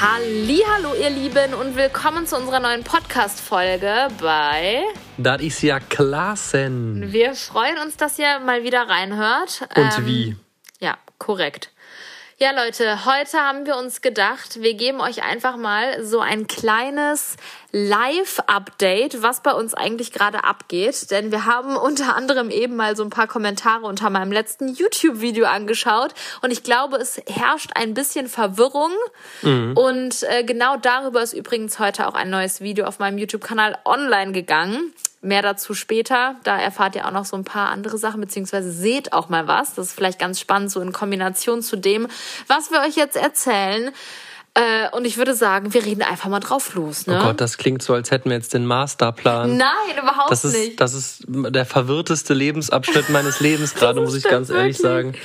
Hallo ihr Lieben und willkommen zu unserer neuen Podcast Folge bei Das ist ja Klassen. Wir freuen uns, dass ihr mal wieder reinhört. Und wie? Ja, korrekt. Ja, Leute, heute haben wir uns gedacht, wir geben euch einfach mal so ein kleines Live-Update, was bei uns eigentlich gerade abgeht. Denn wir haben unter anderem eben mal so ein paar Kommentare unter meinem letzten YouTube-Video angeschaut. Und ich glaube, es herrscht ein bisschen Verwirrung. Und äh, genau darüber ist übrigens heute auch ein neues Video auf meinem YouTube-Kanal online gegangen. Mehr dazu später. Da erfahrt ihr auch noch so ein paar andere Sachen, beziehungsweise seht auch mal was. Das ist vielleicht ganz spannend, so in Kombination zu dem, was wir euch jetzt erzählen. Äh, und ich würde sagen, wir reden einfach mal drauf los. Ne? Oh Gott, das klingt so, als hätten wir jetzt den Masterplan. Nein, überhaupt das ist, nicht. Das ist der verwirrteste Lebensabschnitt meines Lebens gerade, muss ich ganz ehrlich wirklich.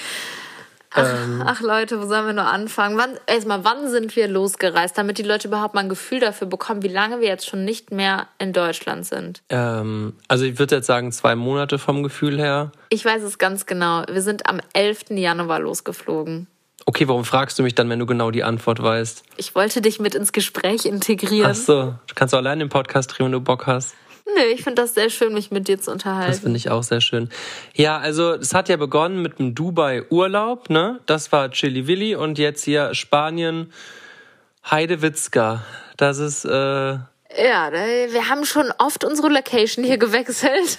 Sagen. Ähm, Ach Leute, wo sollen wir nur anfangen? Wann, erstmal, wann sind wir losgereist, damit die Leute überhaupt mal ein Gefühl dafür bekommen, wie lange wir jetzt schon nicht mehr in Deutschland sind? ähm, also ich würde jetzt sagen, zwei Monate vom Gefühl her. Ich weiß es ganz genau. Wir sind am 11. Januar losgeflogen. Okay, warum fragst du mich dann, wenn du genau die Antwort weißt? Ich wollte dich mit ins Gespräch integrieren. Ach so, du kannst auch allein den Podcast drehen, wenn du Bock hast. Nö, ich finde das sehr schön, mich mit dir zu Das unterhalten. finde ich auch sehr schön. Ja, also es hat ja begonnen mit dem Dubai-Urlaub, ne? Das war Chili Willi und jetzt hier Spanien, Heidewitzka. Das ist, äh, Ja, wir haben schon oft unsere Location hier gewechselt,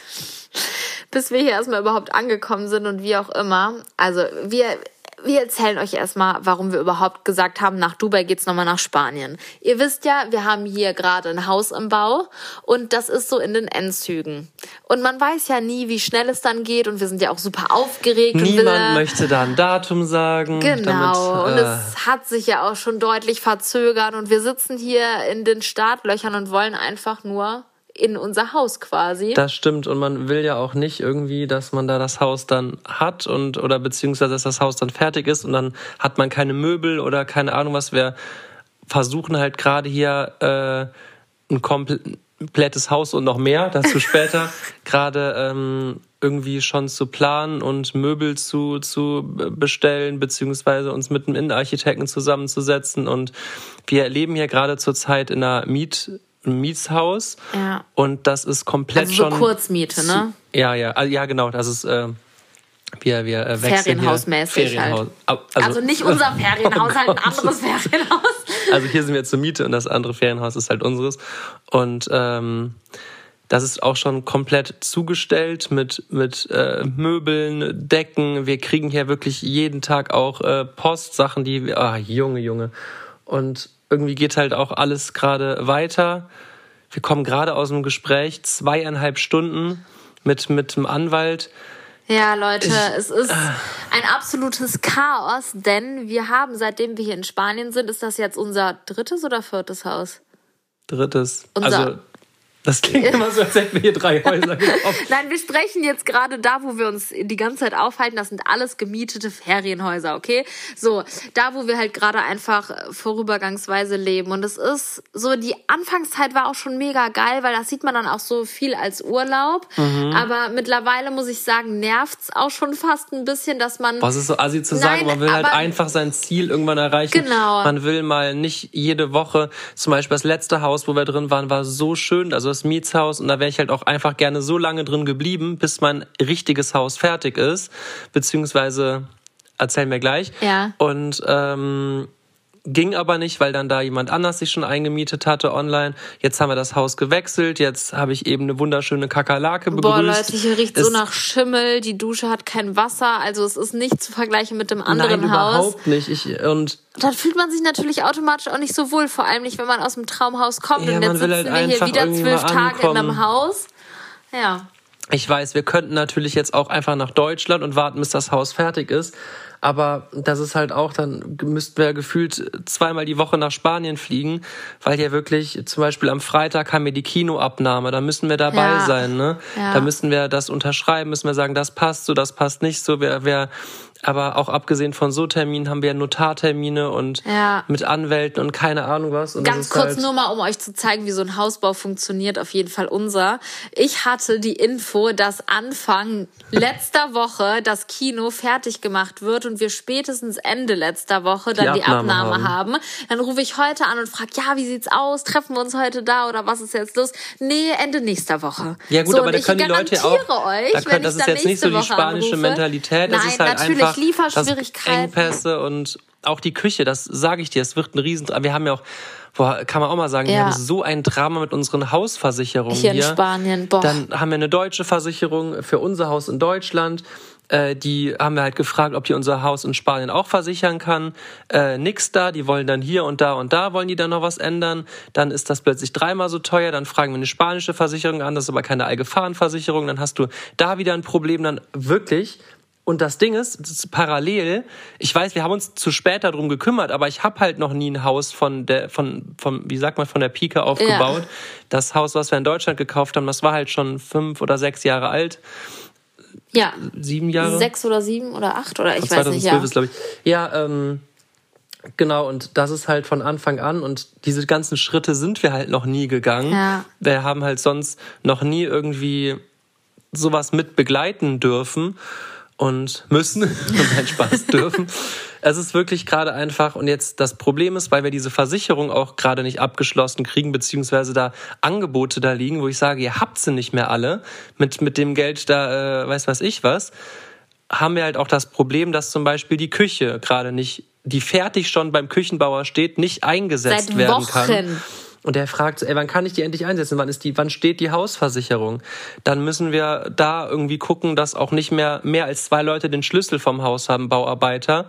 bis wir hier erstmal überhaupt angekommen sind und wie auch immer. Also wir, wir erzählen euch erstmal, warum wir überhaupt gesagt haben, nach Dubai geht's nochmal nach Spanien. Ihr wisst ja, wir haben hier gerade ein Haus im Bau und das ist so in den Endzügen. Und man weiß ja nie, wie schnell es dann geht und wir sind ja auch super aufgeregt. und niemand wir, möchte da ein Datum sagen. Genau, und Damit, äh, es hat sich ja auch schon deutlich verzögert und wir sitzen hier in den Startlöchern und wollen einfach nur in unser Haus quasi. das stimmt und man will ja auch nicht irgendwie, dass man da das Haus dann hat und oder beziehungsweise dass das Haus dann fertig ist und dann hat man keine Möbel oder keine Ahnung was. Wir versuchen halt gerade hier äh, ein komplettes Haus und noch mehr, dazu später, gerade ähm, irgendwie schon zu planen und Möbel zu, zu bestellen, beziehungsweise uns mit einem Innenarchitekten zusammenzusetzen. Und wir leben hier gerade zurzeit in einer Miet, einem Mietshaus. Ja. Und das ist komplett Also so schon. Kurzmiete, ne? Ja, ja, also, ja, genau. Das ist. Äh, wir, wir äh, wechseln Ferienhausmäßig hier. halt. Au- Also, nicht unser Ferienhaus, Oh halt ein anderes Ferienhaus. Also hier sind wir zur Miete und das andere Ferienhaus ist halt unseres. Und ähm, das ist auch schon komplett zugestellt mit, mit äh, Möbeln, Decken. Wir kriegen hier wirklich jeden Tag auch äh, Postsachen, die wir. Ah, Junge, Junge. Und irgendwie geht halt auch alles gerade weiter. Wir kommen gerade aus einem Gespräch, zweieinhalb Stunden mit, mit dem Anwalt. Ja, Leute, es ist ein absolutes Chaos, denn wir haben, seitdem wir hier in Spanien sind, ist das jetzt unser drittes oder viertes Haus? Drittes. Unser- also, das klingt immer so, als hätten wir hier drei Häuser gekauft. Nein, wir sprechen jetzt gerade da, wo wir uns die ganze Zeit aufhalten. Das sind alles gemietete Ferienhäuser, okay? So, da, wo wir halt gerade einfach vorübergangsweise leben. Und es ist so, die Anfangszeit war auch schon mega geil, weil das sieht man dann auch so viel als Urlaub. Mhm. Aber mittlerweile muss ich sagen, nervt's auch schon fast ein bisschen, dass man. Was ist so assi zu sagen, Nein, man will halt einfach sein Ziel irgendwann erreichen. Genau. Man will mal nicht jede Woche, zum Beispiel das letzte Haus, wo wir drin waren, war so schön, also das Mietshaus, und da wäre ich halt auch einfach gerne so lange drin geblieben, bis mein richtiges Haus fertig ist, beziehungsweise erzählen wir gleich. Ja. Und ähm, ging aber nicht, weil dann da jemand anders sich schon eingemietet hatte online. Jetzt haben wir das Haus gewechselt, jetzt habe ich eben eine wunderschöne Kakerlake begrüßt. Boah, Leute, hier riecht so Es- nach Schimmel, die Dusche hat kein Wasser, also es ist nicht zu vergleichen mit dem anderen Nein, Haus. überhaupt nicht. Ich, und dann fühlt man sich natürlich automatisch auch nicht so wohl, vor allem nicht, wenn man aus dem Traumhaus kommt. Ja, und jetzt sitzen halt wir hier wieder zwölf Tage in einem. Haus. Ja. Ich weiß, wir könnten natürlich jetzt auch einfach nach Deutschland und warten, bis das Haus fertig ist. Aber das ist halt auch, dann müssten wir gefühlt zweimal die Woche nach Spanien fliegen, weil ja wirklich, zum Beispiel am Freitag haben wir die Kinoabnahme, da müssen wir dabei Ja. sein, ne? Ja. Da müssen wir das unterschreiben, müssen wir sagen, das passt so, das passt nicht so. Wir, wir Aber auch abgesehen von so Terminen haben wir ja Notartermine und Ja. mit Anwälten und keine Ahnung was. Und Ganz kurz halt, nur mal, um euch zu zeigen, wie so ein Hausbau funktioniert, auf jeden Fall unser. Ich hatte die Info, dass Anfang letzter Woche das Kino fertig gemacht wird und wir spätestens Ende letzter Woche dann Die die, Abnahme Abnahme haben. Dann rufe ich heute an und frage, ja, wie sieht's aus? Treffen wir uns heute da oder was ist jetzt los? Nee, Ende nächster Woche. Ja gut, so, aber da ich können die Leute auch. Euch, da wenn können, das ich ist jetzt nicht so die spanische anrufe, Mentalität. Das Nein, ist halt natürlich einfach Lieferschwierigkeiten. Das Engpässe und auch die Küche. Das sage ich dir. Es wird ein Riesen. Wir haben ja auch, boah, kann man auch mal sagen, wir Ja. haben so ein Drama mit unseren Hausversicherungen Hier in hier. Spanien, boah. Dann haben wir eine deutsche Versicherung für unser Haus in Deutschland. Äh, die haben wir halt gefragt, ob die unser Haus in Spanien auch versichern kann. Äh, nix da, die wollen dann hier und da und da wollen die dann noch was ändern. Dann ist das plötzlich dreimal so teuer. Dann fragen wir eine spanische Versicherung an, das ist aber keine Allgefahrenversicherung. Dann hast du da wieder ein Problem. Dann wirklich. Und das Ding ist, das ist parallel, ich weiß, wir haben uns zu spät darum gekümmert, aber ich habe halt noch nie ein Haus von der, von, von, wie sagt man, von der Pike aufgebaut. Das Haus, was wir in Deutschland gekauft haben, das war halt schon fünf oder sechs Jahre alt, ja, sieben Jahre. sechs oder sieben oder acht oder ich weiß nicht, 2012 ja. ist, glaube ich. Ja, ähm, genau, und das ist halt von Anfang an und diese ganzen Schritte sind wir halt noch nie gegangen. Ja. Wir haben halt sonst noch nie irgendwie sowas mit begleiten dürfen und müssen. und keinen Spaß dürfen. Es ist wirklich gerade einfach. Und jetzt das Problem ist, weil wir diese Versicherung auch gerade nicht abgeschlossen kriegen, beziehungsweise da Angebote da liegen, wo ich sage, ihr habt sie nicht mehr alle. Mit, mit dem Geld da, äh, weiß was ich was, haben wir halt auch das Problem, dass zum Beispiel die Küche gerade nicht, die fertig schon beim Küchenbauer steht, nicht eingesetzt Seit werden kann. Und der fragt, ey, wann kann ich die endlich einsetzen? Wann ist die, wann steht die Hausversicherung? Dann müssen wir da irgendwie gucken, dass auch nicht mehr mehr als zwei Leute den Schlüssel vom Haus haben, Bauarbeiter.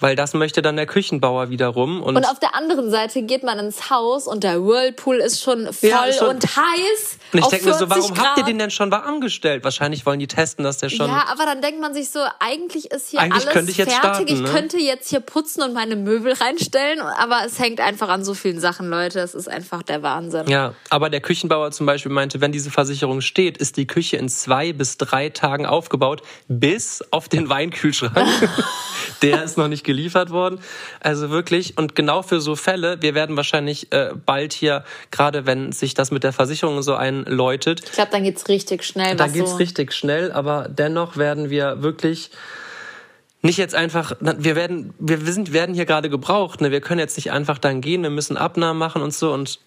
Weil das möchte dann der Küchenbauer wiederum. Und, Und auf der anderen Seite geht man ins Haus und der Whirlpool ist schon voll Ja, schon- und heiß. und ich denke mir so, 40 warum habt ihr Grad. den denn schon warm gestellt? Wahrscheinlich wollen die testen, dass der schon. Ja, aber dann denkt man sich so, eigentlich ist hier Eigentlich alles könnte ich jetzt fertig. starten, ich ne? könnte jetzt hier putzen und meine Möbel reinstellen, aber es hängt einfach an so vielen Sachen, Leute. Es ist einfach der Wahnsinn. Ja, aber der Küchenbauer zum Beispiel meinte, wenn diese Versicherung steht, ist die Küche in zwei bis drei Tagen aufgebaut, bis auf den Weinkühlschrank. der ist noch nicht geliefert worden. Also wirklich, und genau für so Fälle, wir werden wahrscheinlich äh, bald hier, gerade wenn sich das mit der Versicherung so einläutet, Ich glaube, dann geht's richtig schnell. da was geht's so richtig schnell, aber dennoch werden wir wirklich nicht jetzt einfach, wir werden, wir wir sind, werden hier gerade gebraucht, ne? Wir können jetzt nicht einfach dann gehen, wir müssen Abnahmen machen und so und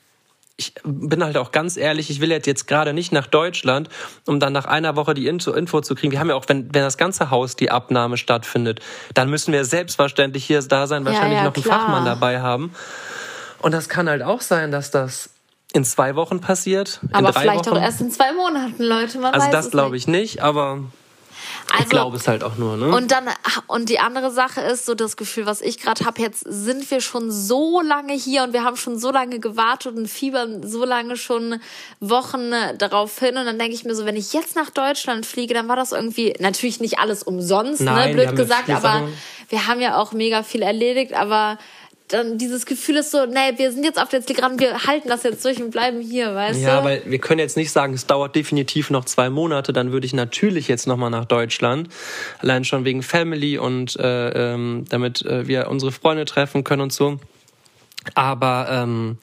ich bin halt auch ganz ehrlich, ich will jetzt, gerade nicht nach Deutschland, um dann nach einer Woche die Info, Info zu kriegen. Wir haben ja auch, wenn, wenn das ganze Haus die Abnahme stattfindet, dann müssen wir selbstverständlich hier da sein, wahrscheinlich ja, noch einen klar. Fachmann dabei haben. Und das kann halt auch sein, dass das in zwei Wochen passiert. aber vielleicht Wochen. auch erst in zwei Monaten, Leute. Man Also das glaube ich nicht, aber Also, ich glaube es halt auch nur, ne? Und dann und die andere Sache ist so das Gefühl, was ich gerade habe. Jetzt sind wir schon so lange hier und wir haben schon so lange gewartet und fiebern so lange schon Wochen darauf hin. Und dann denke ich mir so, wenn ich jetzt nach Deutschland fliege, dann war das irgendwie natürlich nicht alles umsonst, Nein, ne, blöd gesagt, aber Sachen- wir haben ja auch mega viel erledigt, aber dann dieses Gefühl ist so, nee, wir sind jetzt auf der Zielgeraden, wir halten das jetzt durch und bleiben hier, weißt ja, du? weil wir können jetzt nicht sagen, es dauert definitiv noch zwei Monate, dann würde ich natürlich jetzt nochmal nach Deutschland. Allein schon wegen Family und äh, ähm, damit äh, wir unsere Freunde treffen können und so. Aber ähm,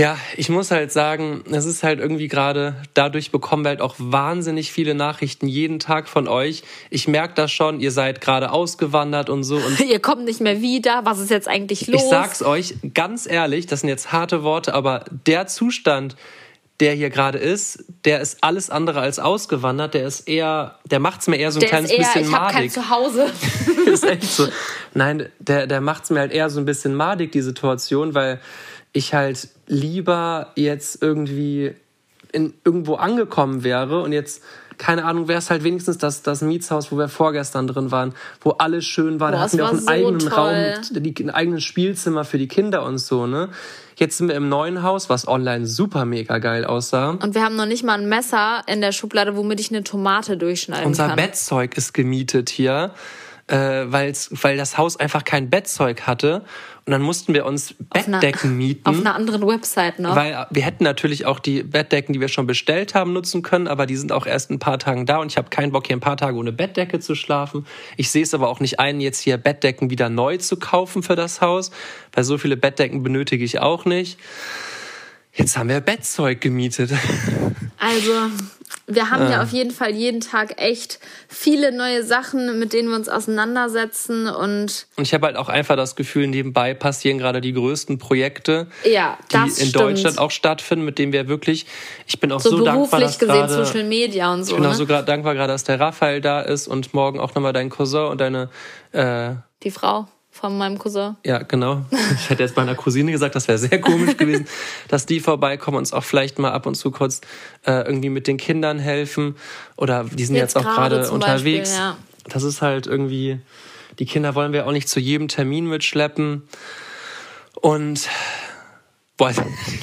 ja, ich muss halt sagen, es ist halt irgendwie gerade, dadurch bekommen wir halt auch wahnsinnig viele Nachrichten jeden Tag von euch. Ich merke das schon, ihr seid gerade ausgewandert und so. Und Ihr kommt nicht mehr wieder, was ist jetzt eigentlich los? ich sag's euch ganz ehrlich, das sind jetzt harte Worte, aber der Zustand, der hier gerade ist, der ist alles andere als ausgewandert. Der ist eher, der macht's mir eher so ein der kleines ist eher, bisschen ich habe kein madig. Zuhause. ist echt so. Nein, der, der macht's mir halt eher so ein bisschen madig, die Situation, weil ich halt lieber jetzt irgendwie in, irgendwo angekommen wäre und jetzt, keine Ahnung, wäre es halt wenigstens das, das Mietshaus, wo wir vorgestern drin waren, wo alles schön war. da Boah, hatten wir auch einen so eigenen toll. Raum, die, ein eigenes Spielzimmer für die Kinder und so, ne? Jetzt sind wir im neuen Haus, was online super mega geil aussah. Und wir haben noch nicht mal ein Messer in der Schublade, womit ich eine Tomate durchschneiden Unser kann. Bettzeug ist gemietet hier. Äh, weil's, weil das Haus einfach kein Bettzeug hatte. Und dann mussten wir uns Bettdecken mieten. Auf einer anderen Website noch. Weil wir hätten natürlich auch die Bettdecken, die wir schon bestellt haben, nutzen können, aber die sind auch erst ein paar Tagen da und ich habe keinen Bock, hier ein paar Tage ohne Bettdecke zu schlafen. Ich sehe es aber auch nicht ein, jetzt hier Bettdecken wieder neu zu kaufen für das Haus, weil so viele Bettdecken benötige ich auch nicht. Jetzt haben wir Bettzeug gemietet. Also, wir haben ja auf jeden Fall jeden Tag echt viele neue Sachen, mit denen wir uns auseinandersetzen und Und ich habe halt auch einfach das Gefühl, nebenbei passieren gerade die größten Projekte, ja, die in stimmt. Deutschland auch stattfinden, mit denen wir wirklich, ich bin auch so, so dankbar, beruflich dass gesehen gerade, Social Media und so. ich bin auch ne? so dankbar gerade, dass der Raphael da ist und morgen auch nochmal dein Cousin und deine, äh, Die Frau von meinem Cousin. ja genau, ich hätte jetzt meiner Cousine gesagt, das wäre sehr komisch gewesen, dass die vorbeikommen und uns auch vielleicht mal ab und zu kurz äh, irgendwie mit den Kindern helfen oder die sind jetzt, Jetzt auch gerade unterwegs. Beispiel, ja. Das ist halt irgendwie, die Kinder wollen wir auch nicht zu jedem Termin mitschleppen. Und boah,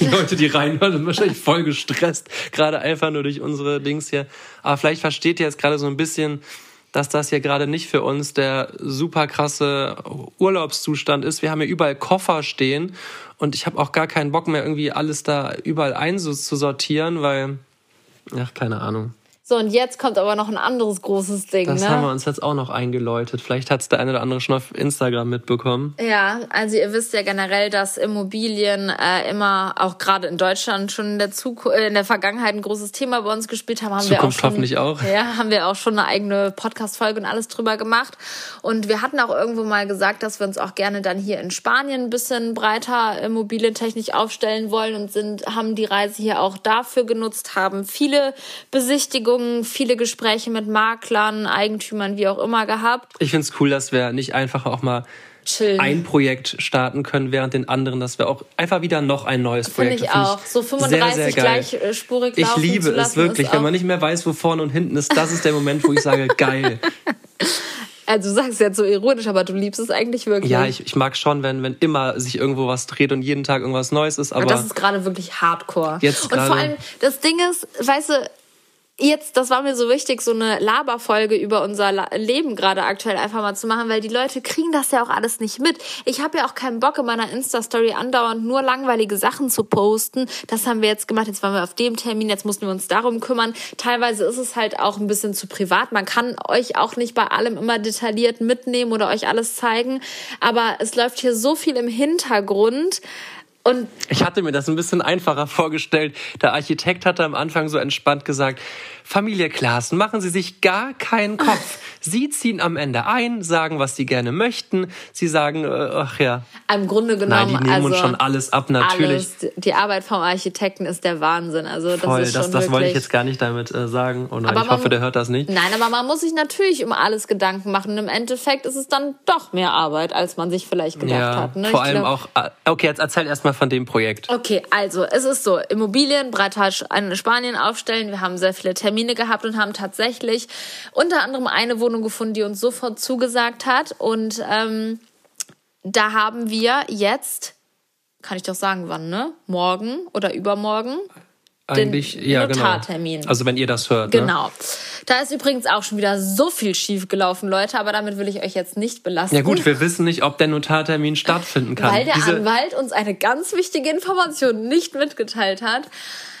die Leute, die reinhören, sind wahrscheinlich voll gestresst. Gerade einfach nur durch unsere Dings hier. Aber vielleicht versteht ihr jetzt gerade so ein bisschen, dass das hier gerade nicht für uns der super krasse Urlaubszustand ist. Wir haben hier überall Koffer stehen und ich habe auch gar keinen Bock mehr, irgendwie alles da überall einzusortieren, weil, ach, keine Ahnung. So, und jetzt kommt aber noch ein anderes großes Ding, Das ne? haben wir uns jetzt auch noch eingeläutet. Vielleicht hat es der eine oder andere schon auf Instagram mitbekommen. Ja, also ihr wisst ja generell, dass Immobilien äh, immer auch gerade in Deutschland schon in der äh, in der Vergangenheit ein großes Thema bei uns gespielt haben. haben wir auch Zukunft schon, hoffentlich auch. Ja, haben wir auch schon eine eigene Podcast-Folge und alles drüber gemacht. Und wir hatten auch irgendwo mal gesagt, dass wir uns auch gerne dann hier in Spanien ein bisschen breiter immobilientechnisch aufstellen wollen und sind, haben die Reise hier auch dafür genutzt, haben viele Besichtigungen, viele Gespräche mit Maklern, Eigentümern, wie auch immer gehabt. Ich find's cool, dass wir nicht einfach auch mal Chillen. ein Projekt starten können während den anderen, dass wir auch einfach wieder noch ein neues Finde Projekt ich Das auch. So sehr, 35 sehr geil. gleichspurig Ich laufen liebe zu es lassen, wirklich, wenn man nicht mehr weiß, wo vorne und hinten ist. Das ist der Moment, wo ich sage, geil. Also du sagst jetzt so ironisch, aber du liebst es eigentlich wirklich. Ja, ich, ich mag schon, wenn, wenn immer sich irgendwo was dreht und jeden Tag irgendwas Neues ist, aber Aber das ist gerade wirklich Hardcore. Jetzt und vor allem, das Ding ist, weißt du, jetzt, das war mir so wichtig, so eine Laberfolge über unser Leben gerade aktuell einfach mal zu machen, weil die Leute kriegen das ja auch alles nicht mit. Ich habe ja auch keinen Bock in meiner Insta-Story andauernd nur langweilige Sachen zu posten. Das haben wir jetzt gemacht, jetzt waren wir auf dem Termin, jetzt mussten wir uns darum kümmern. Teilweise ist es halt auch ein bisschen zu privat. Man kann euch auch nicht bei allem immer detailliert mitnehmen oder euch alles zeigen. Aber es läuft hier so viel im Hintergrund. Und Ich hatte mir das ein bisschen einfacher vorgestellt. Der Architekt hatte am Anfang so entspannt gesagt, Familie Klaassen, machen Sie sich gar keinen Kopf. Sie ziehen am Ende ein, sagen, was Sie gerne möchten. Sie sagen, äh, ach ja, im Grunde nein, genommen, die nehmen also uns schon alles ab, natürlich. alles. Die Arbeit vom Architekten ist der Wahnsinn. Also das Voll, ist schon das, das wirklich. wollte ich jetzt gar nicht damit äh, sagen. Oh nein, Aber ich man- hoffe, der hört das nicht. Nein, aber man muss sich natürlich um alles Gedanken machen. Und im Endeffekt ist es dann doch mehr Arbeit, als man sich vielleicht gedacht Ja, hat. Ne? vor Ich allem glaub- auch, äh, okay, jetzt erzähl erst mal von dem Projekt. Okay, also es ist so, Immobilien breiter in Spanien aufstellen. Wir haben sehr viele Termine gehabt und haben tatsächlich unter anderem eine Wohnung gefunden, die uns sofort zugesagt hat. Und ähm, da haben wir jetzt, kann ich doch sagen, wann, ne? Morgen oder übermorgen? Eigentlich, ja, genau. Notartermin. Also wenn ihr das hört. Ne? Genau. Da ist übrigens auch schon wieder so viel schief gelaufen, Leute, aber damit will ich euch jetzt nicht belasten. Ja gut, wir wissen nicht, ob der Notartermin stattfinden kann. weil der Diese- Anwalt uns eine ganz wichtige Information nicht mitgeteilt hat.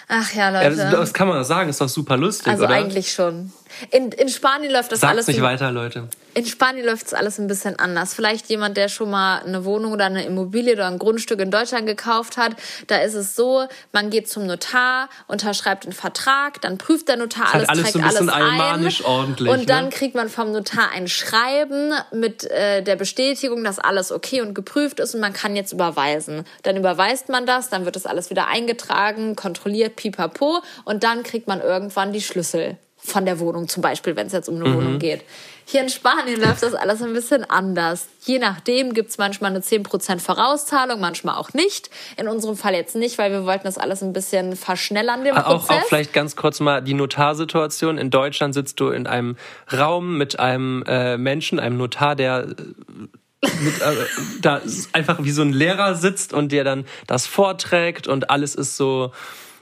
Ach ja, ja, Leute. das, das kann man sagen, ist doch super lustig, also oder? eigentlich schon. In, in Spanien läuft das Sag's alles nicht ein- weiter, Leute. in Spanien läuft es alles ein bisschen anders. Vielleicht jemand, der schon mal eine Wohnung oder eine Immobilie oder ein Grundstück in Deutschland gekauft hat, da ist es so, man geht zum Notar, unterschreibt einen Vertrag, dann prüft der Notar halt alles, alles trägt so ein alles ein. ordentlich, Und dann ne? kriegt man vom Notar ein Schreiben mit äh, der Bestätigung, dass alles okay und geprüft ist und man kann jetzt überweisen. Dann überweist man das, dann wird das alles wieder eingetragen, kontrolliert, pipapo und dann kriegt man irgendwann die Schlüssel von der Wohnung zum Beispiel, wenn es jetzt um eine Mhm. Wohnung geht. Hier in Spanien läuft das alles ein bisschen anders. Je nachdem gibt's manchmal eine 10% Vorauszahlung, manchmal auch nicht. In unserem Fall jetzt nicht, weil wir wollten das alles ein bisschen verschnellern, den Auch, Prozess. auch vielleicht ganz kurz mal die Notarsituation. In Deutschland sitzt du in einem Raum mit einem äh, Menschen, einem Notar, der äh, mit, äh, da einfach wie so ein Lehrer sitzt und dir dann das vorträgt und alles ist so,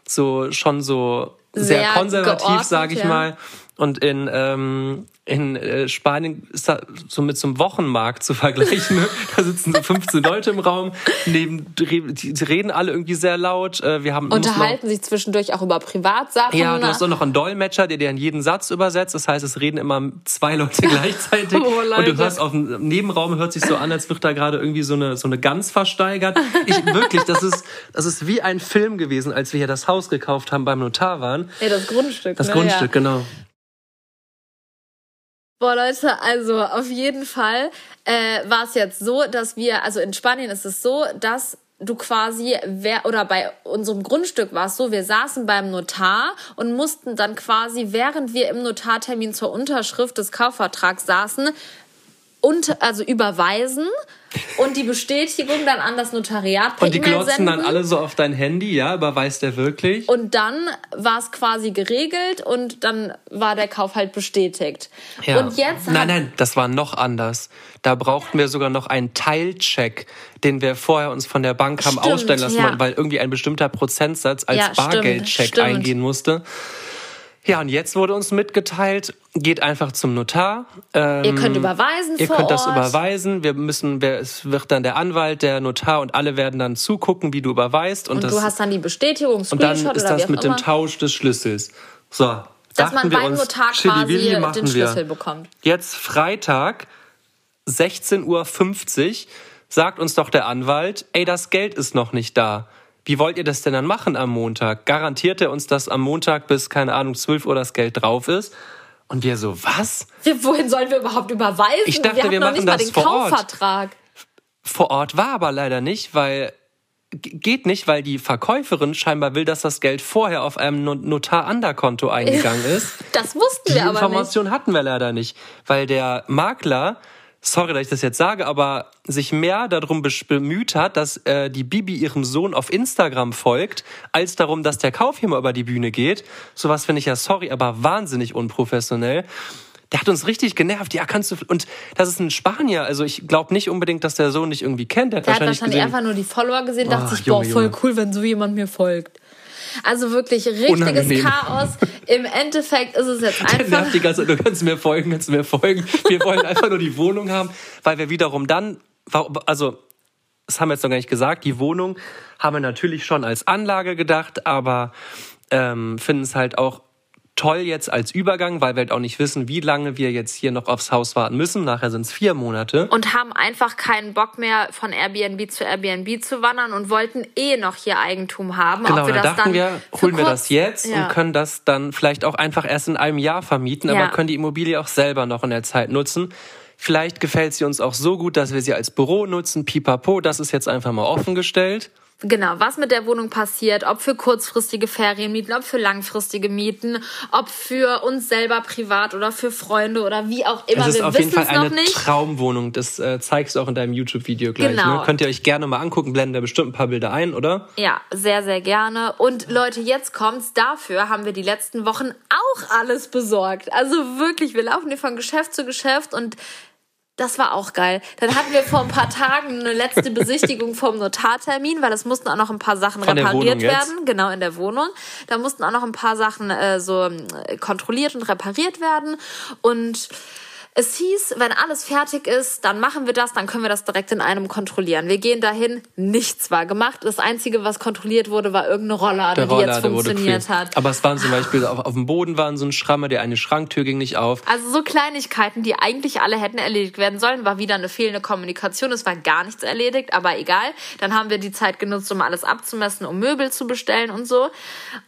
so schon so sehr, Sehr konservativ, sage ich ja. mal. Und in, ähm, in äh, Spanien ist da so mit so einem Wochenmarkt zu vergleichen. Ne? Da sitzen so 15 Leute im Raum, neben, die reden alle irgendwie sehr laut. Äh, wir haben Unterhalten sich zwischendurch auch über Privatsachen. Ja, du hast auch noch einen Dolmetscher, der dir an jeden Satz übersetzt. Das heißt, es reden immer zwei Leute gleichzeitig. oh, und du hörst auf dem Nebenraum, hört sich so an, als wird da gerade irgendwie so eine, so eine Gans versteigert. Ich, wirklich, das ist, das ist wie ein Film gewesen, als wir hier das Haus gekauft haben beim Notar waren. Ja, das Grundstück. Das ne? Grundstück, ja. genau. Boah, Leute, also auf jeden Fall äh, war es jetzt so, dass wir, also in Spanien ist es so, dass du quasi, wer, oder bei unserem Grundstück war es so, wir saßen beim Notar und mussten dann quasi, während wir im Notartermin zur Unterschrift des Kaufvertrags saßen, und, also überweisen und die Bestätigung dann an das Notariat per Und die glotzen senden. dann alle so auf dein Handy, ja, überweist der wirklich? Und dann war es quasi geregelt und dann war der Kauf halt bestätigt. Ja. Und jetzt nein, nein, das war noch anders. Da brauchten wir sogar noch einen Teilcheck, den wir vorher uns von der Bank haben stimmt, ausstellen lassen, ja. weil irgendwie ein bestimmter Prozentsatz als ja, Bargeldcheck eingehen musste. Ja, und jetzt wurde uns mitgeteilt, geht einfach zum Notar. Ähm, ihr könnt überweisen Ihr könnt Ort. das überweisen. Wir müssen, es wird dann der Anwalt, der Notar und alle werden dann zugucken, wie du überweist. Und, und das, du hast dann die Bestätigung, Und dann ist das mit immer. dem Tausch des Schlüssels. So. Dass man beim uns, Notar quasi den Schlüssel wir. bekommt. Jetzt Freitag, 16.50 Uhr, sagt uns doch der Anwalt, ey, das Geld ist noch nicht da. Wie wollt ihr das denn dann machen am Montag? Garantiert er uns, dass am Montag bis, keine Ahnung, 12 Uhr das Geld drauf ist? Und wir so, was? Wohin sollen wir überhaupt überweisen? Ich dachte, wir, wir machen nicht das mal den vor Kaufvertrag. Ort. Vor Ort war aber leider nicht, weil geht nicht, weil die Verkäuferin scheinbar will, dass das Geld vorher auf einem Notar-Anderkonto eingegangen ist. Das wussten wir aber nicht. Die Information hatten wir leider nicht, weil der Makler sorry, dass ich das jetzt sage, aber sich mehr darum bemüht hat, dass äh, die Bibi ihrem Sohn auf Instagram folgt, als darum, dass der Kauf hier mal über die Bühne geht. Sowas finde ich ja, sorry, aber wahnsinnig unprofessionell. Der hat uns richtig genervt. Ja, kannst du. Und das ist ein Spanier. Also ich glaube nicht unbedingt, dass der Sohn nicht irgendwie kennt. Der hat der wahrscheinlich, hat wahrscheinlich gesehen, einfach nur die Follower gesehen, dachte oh, sich, boah, voll cool, wenn so jemand mir folgt. Also wirklich richtiges Unangenehm. Chaos. Im Endeffekt ist es jetzt einfach. Der nervt die ganze du kannst mir folgen, kannst mir folgen. Wir wollen einfach nur die Wohnung haben, weil wir wiederum dann, also, das haben wir jetzt noch gar nicht gesagt, die Wohnung haben wir natürlich schon als Anlage gedacht, aber ähm, finden es halt auch toll jetzt als Übergang, weil wir halt auch nicht wissen, wie lange wir jetzt hier noch aufs Haus warten müssen. Nachher sind es vier Monate. Und haben einfach keinen Bock mehr von Airbnb zu Airbnb zu wandern und wollten eh noch hier Eigentum haben. Genau, Ob wir da das dachten wir, holen wir das jetzt Ja. und können das dann vielleicht auch einfach erst in einem Jahr vermieten, Ja. aber können die Immobilie auch selber noch in der Zeit nutzen. Vielleicht gefällt sie uns auch so gut, dass wir sie als Büro nutzen. Pipapo, das ist jetzt einfach mal offengestellt. Genau, was mit der Wohnung passiert, ob für kurzfristige Ferienmieten, ob für langfristige Mieten, ob für uns selber privat oder für Freunde oder wie auch immer. Es ist wir auf jeden Fall eine nicht. Traumwohnung. Das äh, zeigst du auch in deinem YouTube-Video gleich. Genau. Ne? Könnt ihr euch gerne mal angucken, blenden da bestimmt ein paar Bilder ein, oder? Ja, sehr, sehr gerne. Und Leute, jetzt kommt's. Dafür haben wir die letzten Wochen auch alles besorgt. Also wirklich, wir laufen hier von Geschäft zu Geschäft und das war auch geil. Dann hatten wir vor ein paar Tagen eine letzte Besichtigung vom Notartermin, weil es mussten auch noch ein paar Sachen Von repariert werden, genau in der Wohnung. Da mussten auch noch ein paar Sachen äh, so äh, kontrolliert und repariert werden und es hieß, wenn alles fertig ist, dann machen wir das, dann können wir das direkt in einem kontrollieren. Wir gehen dahin, nichts war gemacht. Das Einzige, was kontrolliert wurde, war irgendeine Rolllade, die jetzt Rolllader funktioniert hat. Aber es waren zum Beispiel auf, auf dem Boden waren so ein Schrammer, der eine Schranktür ging nicht auf. Also so Kleinigkeiten, die eigentlich alle hätten erledigt werden sollen, war wieder eine fehlende Kommunikation. Es war gar nichts erledigt, aber egal. Dann haben wir die Zeit genutzt, um alles abzumessen, um Möbel zu bestellen und so.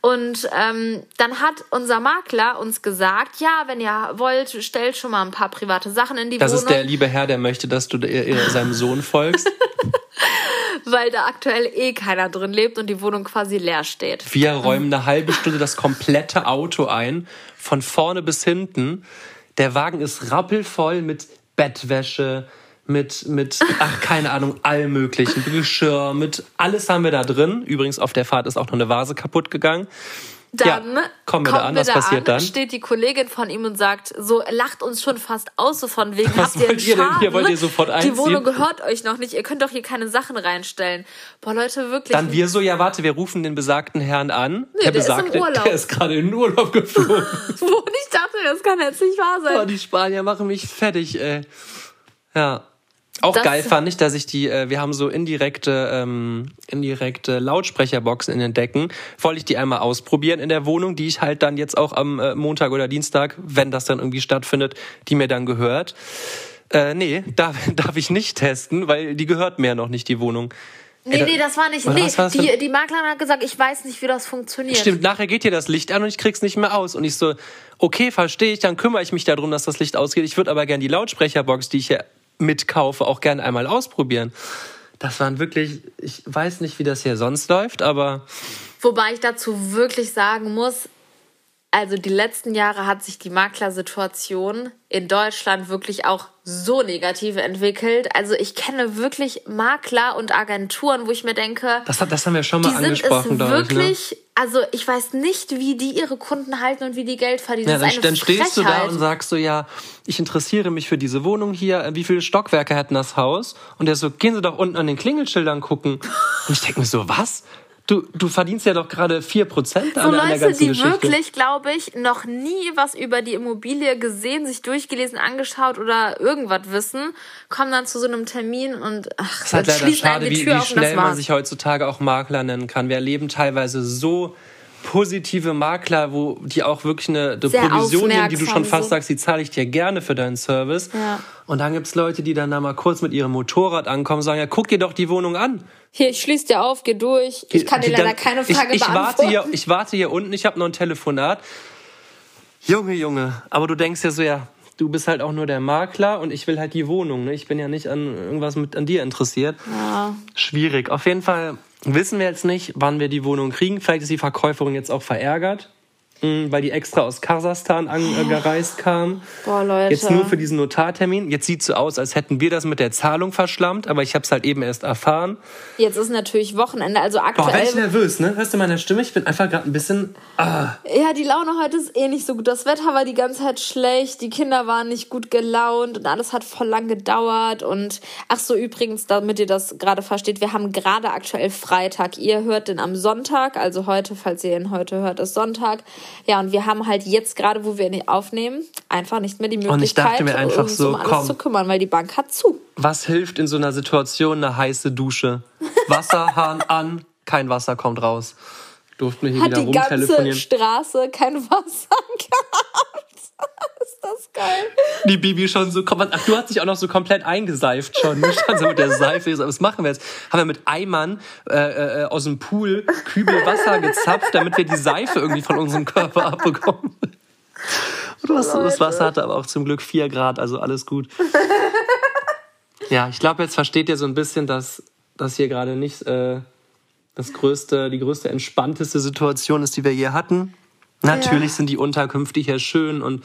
Und ähm, dann hat unser Makler uns gesagt, ja, wenn ihr wollt, stellt schon mal ein paar private Sachen in die Das Wohnung. ist der liebe Herr, der möchte, dass du seinem Sohn folgst. weil da aktuell eh keiner drin lebt und die Wohnung quasi leer steht. Wir räumen eine halbe Stunde das komplette Auto ein, von vorne bis hinten. Der Wagen ist rappelvoll mit Bettwäsche, mit, mit, ach, keine Ahnung, allem möglichen, Geschirr, mit alles haben wir da drin. Übrigens, auf der Fahrt ist auch noch eine Vase kaputt gegangen. Dann Ja, kommen wir da an, was wir passiert dann? steht die Kollegin von ihm und sagt, so lacht uns schon fast aus, so von wegen, Was habt ihr einen wollt ihr denn hier? Wollt ihr sofort Die einziehen? Wohnung gehört euch noch nicht, ihr könnt doch hier keine Sachen reinstellen. Boah, Leute, wirklich. Dann wir so, ja, warte, wir rufen den besagten Herrn an. Nee, der der ist im besagte, Urlaub. der ist gerade in den Urlaub geflogen. Wo ich dachte, das kann jetzt nicht wahr sein. oh, die Spanier machen mich fertig, ey. Ja. Auch Das- geil fand ich, dass ich die, äh, wir haben so indirekte, ähm, indirekte Lautsprecherboxen in den Decken. Wollte ich die einmal ausprobieren in der Wohnung, die ich halt dann jetzt auch am äh, Montag oder Dienstag, wenn das dann irgendwie stattfindet, die mir dann gehört. Äh, nee, darf, darf ich nicht testen, weil die gehört mir ja noch nicht, die Wohnung. Nee, nee, das war nicht. Oder Nee, was die, die Maklerin hat gesagt, ich weiß nicht, wie das funktioniert. Stimmt, nachher geht hier das Licht an und ich krieg's nicht mehr aus. Und ich so, okay, verstehe ich, dann kümmere ich mich darum, dass das Licht ausgeht. Ich würde aber gern die Lautsprecherbox, die ich hier mitkaufe, auch gern einmal ausprobieren. Das waren wirklich, ich weiß nicht, wie das hier sonst läuft, aber Wobei ich dazu wirklich sagen muss, also die letzten Jahre hat sich die Maklersituation in Deutschland wirklich auch so negativ entwickelt. Also ich kenne wirklich Makler und Agenturen, wo ich mir denke, das, das haben wir schon die mal sind angesprochen, es glaube ich. Ne? wirklich, also ich weiß nicht, wie die ihre Kunden halten und wie die Geld verdienen. Ja, dann, dann stehst du da und sagst so, ja, ich interessiere mich für diese Wohnung hier. Wie viele Stockwerke hat das Haus? Und der so, gehen Sie doch unten an den Klingelschildern gucken. Und ich denke mir so, was? Du, du verdienst ja doch gerade 4% an, so an der Leute, ganzen die Geschichte. wirklich, glaube ich, noch nie was über die Immobilie gesehen, sich durchgelesen, angeschaut oder irgendwas wissen, kommen dann zu so einem Termin und ach, Es ist halt leider schade, die wie, Tür wie das schnell man sich heutzutage auch Makler nennen kann. Wir erleben teilweise so positive Makler, wo die auch wirklich eine, eine Provision nehmen, die du schon fast sind. sagst, die zahle ich dir gerne für deinen Service. Ja. Und dann gibt's Leute, die dann da mal kurz mit ihrem Motorrad ankommen und sagen, ja, guck dir doch die Wohnung an. Hier, ich schließe dir auf, geh durch. Ich kann dir Die leider dann- keine Frage ich, ich beantworten. Warte hier, ich warte hier unten, ich habe noch ein Telefonat. Junge, Junge, aber du denkst ja so, ja, du bist halt auch nur der Makler und ich will halt die Wohnung. Ne? Ich bin ja nicht an irgendwas mit an dir interessiert. ja. Schwierig. Auf jeden Fall wissen wir jetzt nicht, wann wir die Wohnung kriegen. Vielleicht ist die Verkäuferin jetzt auch verärgert, weil die extra aus Kasachstan angereist kam. Boah, Leute. Jetzt nur für diesen Notartermin. Jetzt sieht so aus, als hätten wir das mit der Zahlung verschlammt, aber ich habe es halt eben erst erfahren. Jetzt ist natürlich Wochenende, also Boah, bin ich aktuell. nervös, ne? Hörst du meine Stimme? Ich bin einfach gerade ein bisschen. Ah. Ja, die Laune heute ist eh nicht so gut. Das Wetter war die ganze Zeit schlecht, die Kinder waren nicht gut gelaunt und alles hat voll lang gedauert. Und ach so, übrigens, damit ihr das gerade versteht, wir haben gerade aktuell Freitag. Ihr hört den am Sonntag, also heute, falls ihr ihn heute hört, ist Sonntag. Ja, und wir haben halt jetzt gerade, wo wir ihn aufnehmen, einfach nicht mehr die Möglichkeit, Und ich dachte mir einfach uns so, um alles komm. zu kümmern, weil die Bank hat zu. Was hilft in so einer Situation eine heiße Dusche? Wasserhahn an, kein Wasser kommt raus. Durften wir hier Hat wieder die ganze rumtelefonieren. Straße kein Wasser gehabt. Ist das geil. Die Bibi schon so, komm, ach, du hast dich auch noch so komplett eingeseift schon. Du standst so mit der Seife, was machen wir jetzt? Haben wir mit Eimern äh, äh, aus dem Pool Kübel Wasser gezapft, damit wir die Seife irgendwie von unserem Körper abbekommen. Und das, das Wasser hatte aber auch zum Glück 4 Grad, also alles gut. Ja, ich glaube, jetzt versteht ihr so ein bisschen, dass das hier gerade nicht äh, das größte, die größte entspannteste Situation ist, die wir je hatten. Natürlich Ja. sind die Unterkünfte hier schön und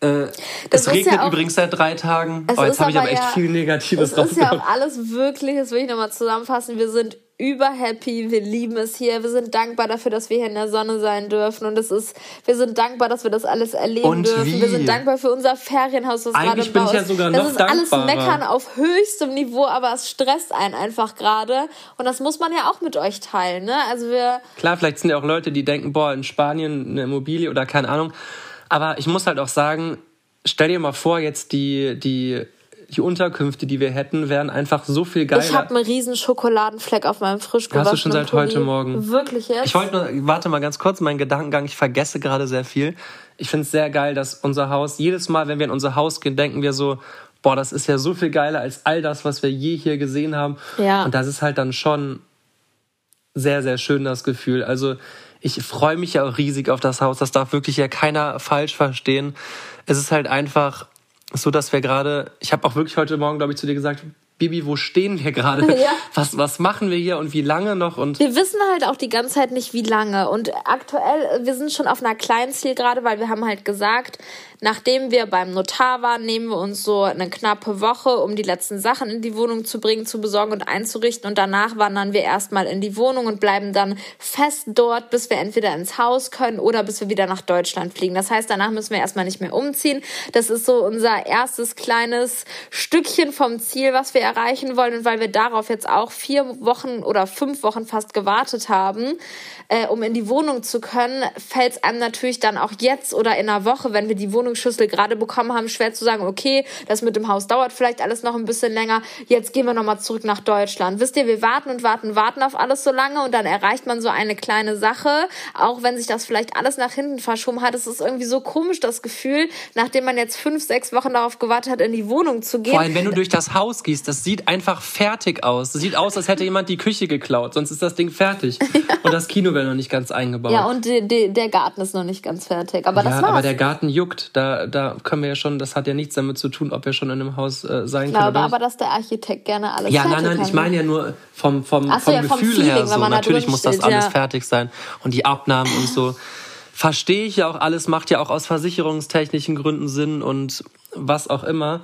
äh, Das es regnet ja auch- übrigens seit drei Tagen. Oh, jetzt ist habe ich aber echt ja- viel Negatives Es ist ja auch alles wirklich, das will ich nochmal zusammenfassen. Wir sind überhappy, wir lieben es hier, wir sind dankbar dafür, dass wir hier in der Sonne sein dürfen und es ist, wir sind dankbar, dass wir das alles erleben Und dürfen. wie? Wir sind dankbar für unser Ferienhaus, das Eigentlich gerade bin ich ja sogar Das noch ist alles. Meckern auf höchstem Niveau, aber es stresst einen einfach gerade und das muss man ja auch mit euch teilen, ne? Also wir, Klar, vielleicht sind ja auch Leute, die denken, boah, in Spanien eine Immobilie oder keine Ahnung. Aber ich muss halt auch sagen, stell dir mal vor, jetzt die, die, die Unterkünfte, die wir hätten, wären einfach so viel geiler. ich habe einen riesen Schokoladenfleck auf meinem frisch Hast du schon seit Pulli. heute Morgen? Wirklich jetzt? Ich wollte nur, warte mal ganz kurz, mein Gedankengang, ich vergesse gerade sehr viel. Ich finde es sehr geil, dass unser Haus, jedes Mal, wenn wir in unser Haus gehen, denken wir so, boah, das ist ja so viel geiler als all das, was wir je hier gesehen haben. Ja. Und das ist halt dann schon sehr, sehr schön, das Gefühl. Also ich freue mich ja auch riesig auf das Haus. Das darf wirklich ja keiner falsch verstehen. Es ist halt einfach so, dass wir gerade, ich habe auch wirklich heute Morgen, glaube ich, zu dir gesagt, Bibi, wo stehen wir gerade? Ja. Was, was machen wir hier und wie lange noch? Und wir wissen halt auch die ganze Zeit nicht, wie lange. Und aktuell, wir sind schon auf einer kleinen Ziel gerade, weil wir haben halt gesagt, Nachdem wir beim Notar waren, nehmen wir uns so eine knappe Woche, um die letzten Sachen in die Wohnung zu bringen, zu besorgen und einzurichten. Und danach wandern wir erstmal in die Wohnung und bleiben dann fest dort, bis wir entweder ins Haus können oder bis wir wieder nach Deutschland fliegen. Das heißt, danach müssen wir erstmal nicht mehr umziehen. Das ist so unser erstes kleines Stückchen vom Ziel, was wir erreichen wollen. Und weil wir darauf jetzt auch vier Wochen oder fünf Wochen fast gewartet haben, äh, um in die Wohnung zu können, fällt es einem natürlich dann auch jetzt oder in einer Woche, wenn wir die Wohnungsschlüssel gerade bekommen haben, schwer zu sagen, okay, das mit dem Haus dauert vielleicht alles noch ein bisschen länger, jetzt gehen wir nochmal zurück nach Deutschland. Wisst ihr, wir warten und warten, warten auf alles so lange und dann erreicht man so eine kleine Sache, auch wenn sich das vielleicht alles nach hinten verschoben hat. Es ist irgendwie so komisch, das Gefühl, nachdem man jetzt fünf, sechs Wochen darauf gewartet hat, in die Wohnung zu gehen. Vor allem, wenn du durch das Haus gehst, das sieht einfach fertig aus. Das sieht aus, als hätte jemand die Küche geklaut, sonst ist das Ding fertig. Und das Kino wäre noch nicht ganz eingebaut. Ja, und die, die, der Garten ist noch nicht ganz fertig. Aber das ja, war's. aber der Garten juckt. Da, da können wir ja schon, das hat ja nichts damit zu tun, ob wir schon in einem Haus äh, sein ich können. Ich glaube aber, dass der Architekt gerne alles Ja, nein, nein, ich meine ja nur vom, vom, so, vom ja, Gefühl vom her so. Natürlich muss das alles ja. fertig sein. Und die Abnahmen und so. Verstehe ich ja auch alles, macht ja auch aus versicherungstechnischen Gründen Sinn und was auch immer.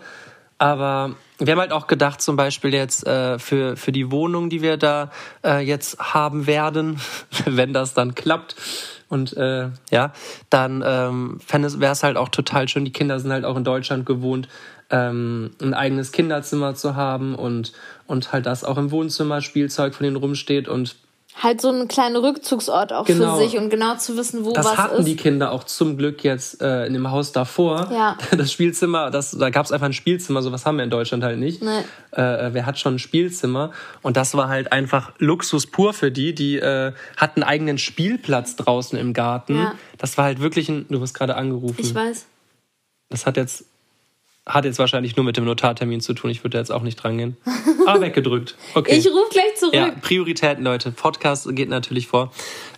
Aber wir haben halt auch gedacht, zum Beispiel jetzt äh, für, für die Wohnung, die wir da äh, jetzt haben werden, wenn das dann klappt. Und äh, ja, dann ähm, wäre es halt auch total schön. Die Kinder sind halt auch in Deutschland gewohnt, ähm, ein eigenes Kinderzimmer zu haben und, und halt das auch im Wohnzimmer Spielzeug von denen rumsteht und halt so einen kleinen Rückzugsort auch genau. für sich und genau zu wissen, wo das was ist. Das hatten die Kinder auch zum Glück jetzt äh, in dem Haus davor. Ja. Das Spielzimmer, das, da gab es einfach ein Spielzimmer, sowas haben wir in Deutschland halt nicht. Nee. Äh, wer hat schon ein Spielzimmer? Und das war halt einfach Luxus pur für die. Die äh, hatten einen eigenen Spielplatz draußen im Garten. Ja. Das war halt wirklich ein. Du wirst gerade angerufen. Ich weiß. Das hat jetzt hat jetzt wahrscheinlich nur mit dem Notartermin zu tun. Ich würde da jetzt auch nicht dran gehen. Aber weggedrückt. Okay. Ich rufe gleich zurück. Ja, Prioritäten, Leute. Podcast geht natürlich vor.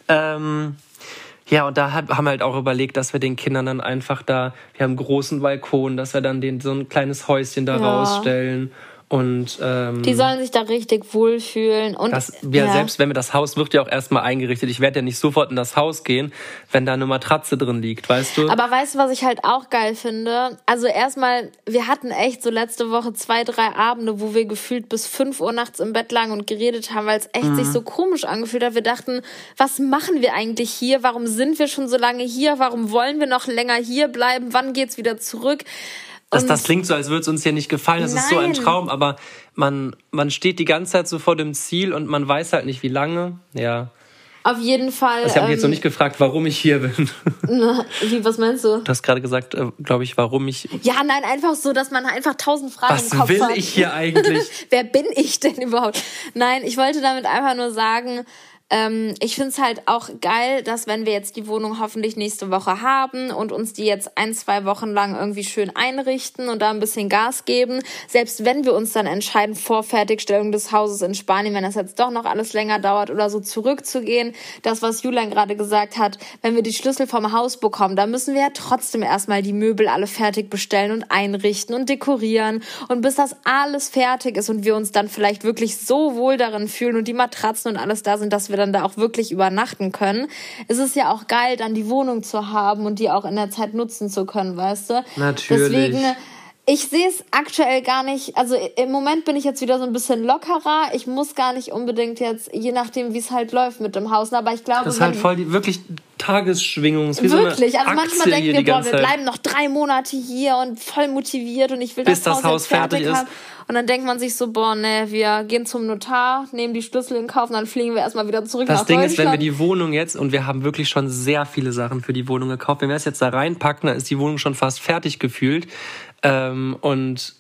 Ähm, ja, und da haben wir halt auch überlegt, dass wir den Kindern dann einfach da, wir haben einen großen Balkon, dass wir dann den, so ein kleines Häuschen da ja. rausstellen und ähm, die sollen sich da richtig wohlfühlen. Und das, wir ja. selbst, wenn wir das Haus wird ja auch erstmal eingerichtet. Ich werde ja nicht sofort in das Haus gehen, wenn da eine Matratze drin liegt, weißt du? Aber weißt du, was ich halt auch geil finde? Also erstmal, wir hatten echt so letzte Woche zwei, drei Abende, wo wir gefühlt bis fünf Uhr nachts im Bett lagen und geredet haben, weil es echt mhm. sich so komisch angefühlt hat. Wir dachten, was machen wir eigentlich hier? Warum sind wir schon so lange hier? Warum wollen wir noch länger hier bleiben? Wann geht's wieder zurück? Das, das klingt so, als würde es uns hier nicht gefallen. Das Nein. ist so ein Traum, aber man, man steht die ganze Zeit so vor dem Ziel und man weiß halt nicht, wie lange. Ja. Auf jeden Fall. Also ich habe ähm, jetzt noch nicht gefragt, warum ich hier bin. Na, wie, was meinst du? Du hast gerade gesagt, äh, glaube ich, warum ich. Ja, nein, einfach so, dass man einfach tausend Fragen was im Kopf hat. Was will ich hier eigentlich? Wer bin ich denn überhaupt? Nein, ich wollte damit einfach nur sagen, ähm, ich finde es halt auch geil, dass wenn wir jetzt die Wohnung hoffentlich nächste Woche haben und uns die jetzt ein, zwei Wochen lang irgendwie schön einrichten und da ein bisschen Gas geben, selbst wenn wir uns dann entscheiden, vor Fertigstellung des Hauses in Spanien, wenn das jetzt doch noch alles länger dauert oder so zurückzugehen, das, was Julian gerade gesagt hat, wenn wir die Schlüssel vom Haus bekommen, dann müssen wir ja trotzdem erstmal die Möbel alle fertig bestellen und einrichten und dekorieren. Und bis das alles fertig ist und wir uns dann vielleicht wirklich so wohl darin fühlen und die Matratzen und alles da sind, dass wir dann da auch wirklich übernachten können. Es ist ja auch geil, dann die Wohnung zu haben und die auch in der Zeit nutzen zu können, weißt du? Natürlich. Deswegen, ich sehe es aktuell gar nicht. Also im Moment bin ich jetzt wieder so ein bisschen lockerer. Ich muss gar nicht unbedingt jetzt, je nachdem, wie es halt läuft mit dem Haus. Aber ich glaube, das ist halt voll die wirklich Tagesschwingung. wirklich. So also manchmal denken wir, boah, wir bleiben noch drei Monate hier und voll motiviert und ich will Bis das, das Haus, fertig, fertig ist. Und dann denkt man sich so, boah, ne, wir gehen zum Notar, nehmen die Schlüssel in Kauf und dann fliegen wir erstmal wieder zurück das nach Ding Deutschland. ist, wenn wir die Wohnung jetzt, und wir haben wirklich schon sehr viele Sachen für die Wohnung gekauft, wenn wir es jetzt da reinpacken, dann ist die Wohnung schon fast fertig gefühlt. Ähm, und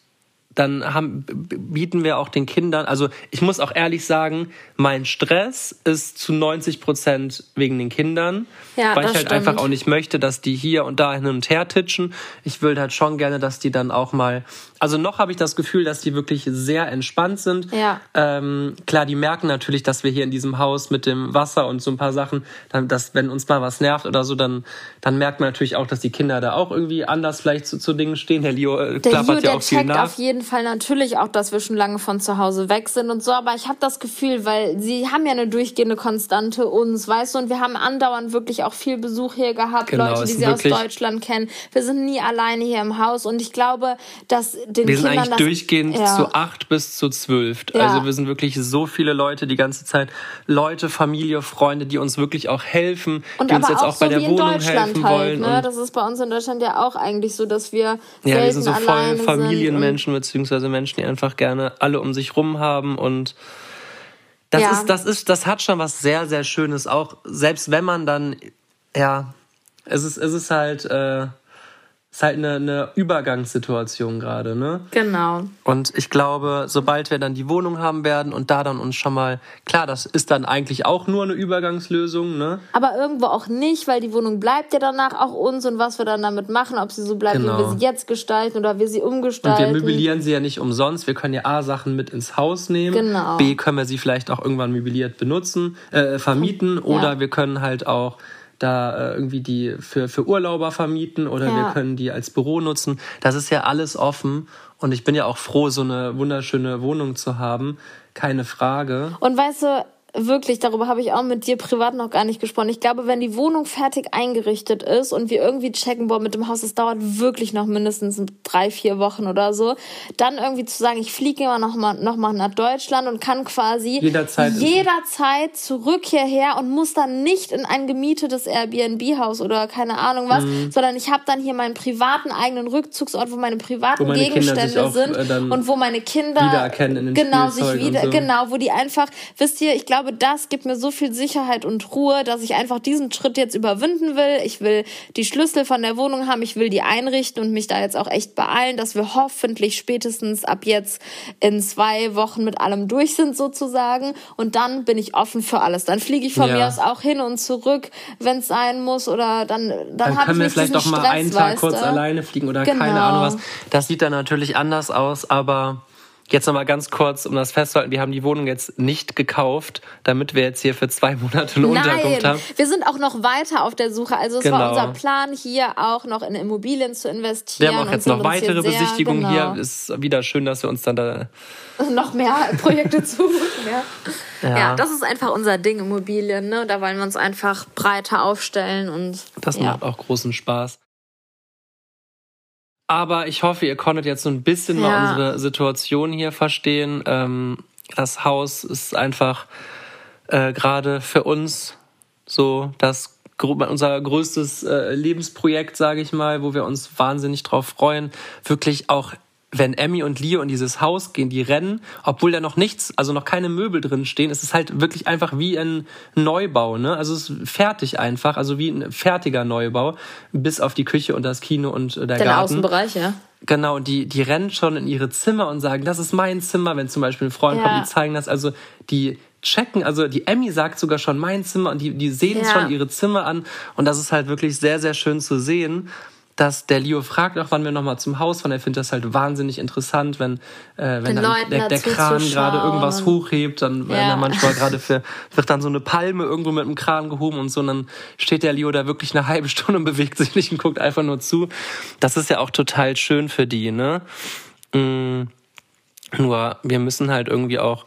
dann haben, bieten wir auch den Kindern, also ich muss auch ehrlich sagen, mein Stress ist zu 90 Prozent wegen den Kindern, ja, weil ich halt stimmt. einfach auch nicht möchte, dass die hier und da hin und her titschen. Ich will halt schon gerne, dass die dann auch mal, also noch habe ich das Gefühl, dass die wirklich sehr entspannt sind. Ja. Ähm, klar, die merken natürlich, dass wir hier in diesem Haus mit dem Wasser und so ein paar Sachen, dann, dass wenn uns mal was nervt oder so, dann, dann merkt man natürlich auch, dass die Kinder da auch irgendwie anders vielleicht zu, zu Dingen stehen. Herr Leo äh, klappert ja auch viel nach. auf jeden Fall natürlich auch, dass wir schon lange von zu Hause weg sind und so, aber ich habe das Gefühl, weil sie haben ja eine durchgehende Konstante uns, weißt du, und wir haben andauernd wirklich auch viel Besuch hier gehabt, genau, Leute, die sie aus Deutschland kennen. Wir sind nie alleine hier im Haus und ich glaube, dass den wir Kindern sind eigentlich das, durchgehend ja. zu acht bis zu zwölf. Ja. Also wir sind wirklich so viele Leute die ganze Zeit, Leute, Familie, Freunde, die uns wirklich auch helfen, und die uns jetzt auch, auch bei der Wohnung helfen halt, wollen. Ne? Das ist bei uns in Deutschland ja auch eigentlich so, dass wir ja, wir sind so voll Familienmenschen beziehungsweise Menschen, die einfach gerne alle um sich rum haben und das ja. ist, das ist, das hat schon was sehr, sehr Schönes. Auch selbst wenn man dann, ja, es ist, es ist halt, äh, ist halt eine, eine Übergangssituation gerade, ne? Genau. Und ich glaube, sobald wir dann die Wohnung haben werden und da dann uns schon mal, klar, das ist dann eigentlich auch nur eine Übergangslösung, ne? Aber irgendwo auch nicht, weil die Wohnung bleibt ja danach auch uns und was wir dann damit machen, ob sie so bleibt, genau. wie wir genau. sie jetzt gestalten oder wir sie umgestalten. Und wir möblieren sie ja nicht umsonst. Wir können ja A, Sachen mit ins Haus nehmen. Genau. B, können wir sie vielleicht auch irgendwann möbliert benutzen, äh, vermieten oder ja. wir können halt auch da äh, irgendwie die für, für Urlauber vermieten oder ja. wir können die als Büro nutzen. Das ist ja alles offen und ich bin ja auch froh, so eine wunderschöne Wohnung zu haben. Keine Frage. Und weißt du, wirklich, darüber habe ich auch mit dir privat noch gar nicht gesprochen. Ich glaube, wenn die Wohnung fertig eingerichtet ist und wir irgendwie checken, boah, mit dem Haus, es dauert wirklich noch mindestens drei, vier Wochen oder so, dann irgendwie zu sagen, ich fliege immer noch mal, noch mal nach Deutschland und kann quasi jederzeit, jederzeit zurück hierher und muss dann nicht in ein gemietetes Airbnb-Haus oder keine Ahnung was, mhm. sondern ich habe dann hier meinen privaten eigenen Rückzugsort, wo meine privaten wo meine Gegenstände auch, sind äh, und wo meine Kinder wiedererkennen in den genau sich wieder, so. genau, wo die einfach, wisst ihr, ich glaube, glaube, das gibt mir so viel Sicherheit und Ruhe, dass ich einfach diesen Schritt jetzt überwinden will. Ich will die Schlüssel von der Wohnung haben, ich will die einrichten und mich da jetzt auch echt beeilen, dass wir hoffentlich spätestens ab jetzt in zwei Wochen mit allem durch sind sozusagen. Und dann bin ich offen für alles. Dann fliege ich von ja. mir aus auch hin und zurück, wenn es sein muss. Oder dann, dann, dann können wir vielleicht doch mal Stress, einen Tag kurz alleine fliegen oder genau. keine Ahnung was. Das sieht dann natürlich anders aus, aber Jetzt nochmal ganz kurz, um das festzuhalten, wir haben die Wohnung jetzt nicht gekauft, damit wir jetzt hier für zwei Monate eine Nein, Unterkunft haben. Wir sind auch noch weiter auf der Suche. Also es genau. war unser Plan, hier auch noch in Immobilien zu investieren. Wir haben auch jetzt noch weitere Besichtigungen genau. hier. Ist wieder schön, dass wir uns dann da noch mehr Projekte zubuchen. Ja. ja. ja, das ist einfach unser Ding, Immobilien. Ne? Da wollen wir uns einfach breiter aufstellen und. Das ja. macht auch großen Spaß. Aber ich hoffe, ihr konntet jetzt so ein bisschen ja. mal unsere Situation hier verstehen. Ähm, das Haus ist einfach äh, gerade für uns so das unser größtes äh, Lebensprojekt, sage ich mal, wo wir uns wahnsinnig drauf freuen, wirklich auch wenn Emmy und Leo in dieses Haus gehen, die rennen, obwohl da noch nichts, also noch keine Möbel drin stehen, ist es halt wirklich einfach wie ein Neubau, ne? Also es ist fertig einfach, also wie ein fertiger Neubau, bis auf die Küche und das Kino und äh, der, der Garten. Außenbereich, ja. Genau, und die, die rennen schon in ihre Zimmer und sagen, das ist mein Zimmer, wenn zum Beispiel ein Freund ja. kommt, die zeigen das. Also die checken, also die Emmy sagt sogar schon mein Zimmer und die, die sehen ja. schon ihre Zimmer an. Und das ist halt wirklich sehr, sehr schön zu sehen dass der Leo fragt auch, wann wir nochmal zum Haus fahren. Er findet das halt wahnsinnig interessant, wenn, äh, wenn dann der, der Kran gerade irgendwas hochhebt, dann ja. wenn er manchmal gerade für, wird dann so eine Palme irgendwo mit dem Kran gehoben und so, und dann steht der Leo da wirklich eine halbe Stunde und bewegt sich nicht und guckt einfach nur zu. Das ist ja auch total schön für die, ne? Mm, nur wir müssen halt irgendwie auch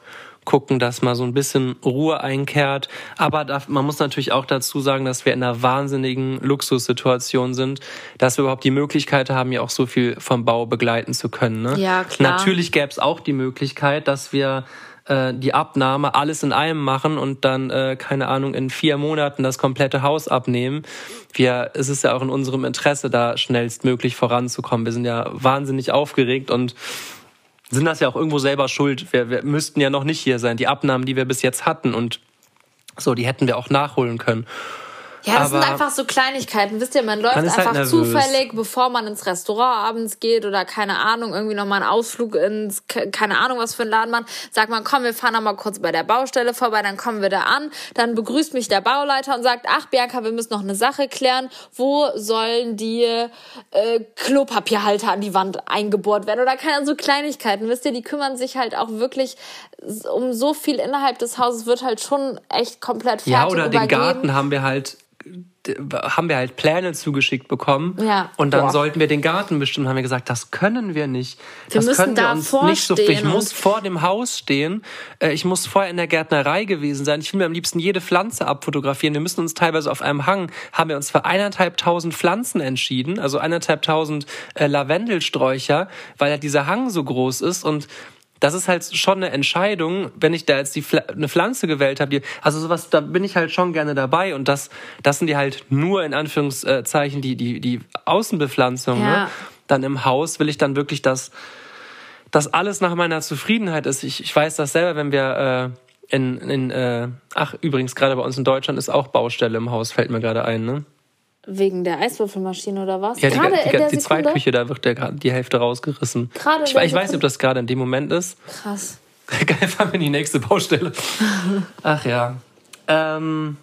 gucken, dass mal so ein bisschen Ruhe einkehrt. Aber da, man muss natürlich auch dazu sagen, dass wir in einer wahnsinnigen Luxussituation sind, dass wir überhaupt die Möglichkeit haben, ja auch so viel vom Bau begleiten zu können. Ne? Ja, klar. Natürlich gäbe es auch die Möglichkeit, dass wir äh, die Abnahme alles in einem machen und dann, äh, keine Ahnung, in vier Monaten das komplette Haus abnehmen. Wir, es ist ja auch in unserem Interesse, da schnellstmöglich voranzukommen. Wir sind ja wahnsinnig aufgeregt und sind das ja auch irgendwo selber schuld. Wir, wir müssten ja noch nicht hier sein. Die Abnahmen, die wir bis jetzt hatten und so, die hätten wir auch nachholen können. Ja, das aber sind einfach so Kleinigkeiten. Wisst ihr, man läuft man halt einfach halt zufällig, bevor man ins Restaurant abends geht oder keine Ahnung, irgendwie nochmal einen Ausflug ins, keine Ahnung, was für ein Laden man, sagt man, komm, wir fahren nochmal kurz bei der Baustelle vorbei, dann kommen wir da an, dann begrüßt mich der Bauleiter und sagt, ach Bianca, wir müssen noch eine Sache klären, wo sollen die äh, Klopapierhalter an die Wand eingebohrt werden oder keine so Kleinigkeiten, wisst ihr, die kümmern sich halt auch wirklich um so viel innerhalb des Hauses, wird halt schon echt komplett fertig Ja, oder übergeben. den Garten haben wir halt haben wir halt Pläne zugeschickt bekommen. Ja. Und dann Boah. sollten wir den Garten bestimmen. Haben wir gesagt, das können wir nicht. Wir das müssen können wir da uns nicht so. Ich muss vor dem Haus stehen. Äh, Ich muss vorher in der Gärtnerei gewesen sein. Ich will mir am liebsten jede Pflanze abfotografieren. Wir müssen uns teilweise auf einem Hang, haben wir uns für eineinhalbtausend Pflanzen entschieden. Also eineinhalbtausend äh, Lavendelsträucher, weil ja dieser Hang so groß ist und das ist halt schon eine Entscheidung, wenn ich da jetzt die eine Pflanze gewählt habe. Die, also sowas, da bin ich halt schon gerne dabei. Und das, das sind die halt nur in Anführungszeichen die, die, die Außenbepflanzung. Ja. Ne? Dann im Haus will ich dann wirklich, dass, dass alles nach meiner Zufriedenheit ist. Ich, ich weiß das selber, wenn wir äh, in, in äh, ach übrigens gerade bei uns in Deutschland ist auch Baustelle im Haus, fällt mir gerade ein, ne? Wegen der Eiswürfelmaschine oder was? Ja, die, Gerade die, die Sekunde? Zweitküche, da wird der, gerade die Hälfte rausgerissen. Gerade ich, ich weiß nicht, ob das gerade in dem Moment ist. Krass. Geil, fahren wir in die nächste Baustelle. Ach ja. Ähm,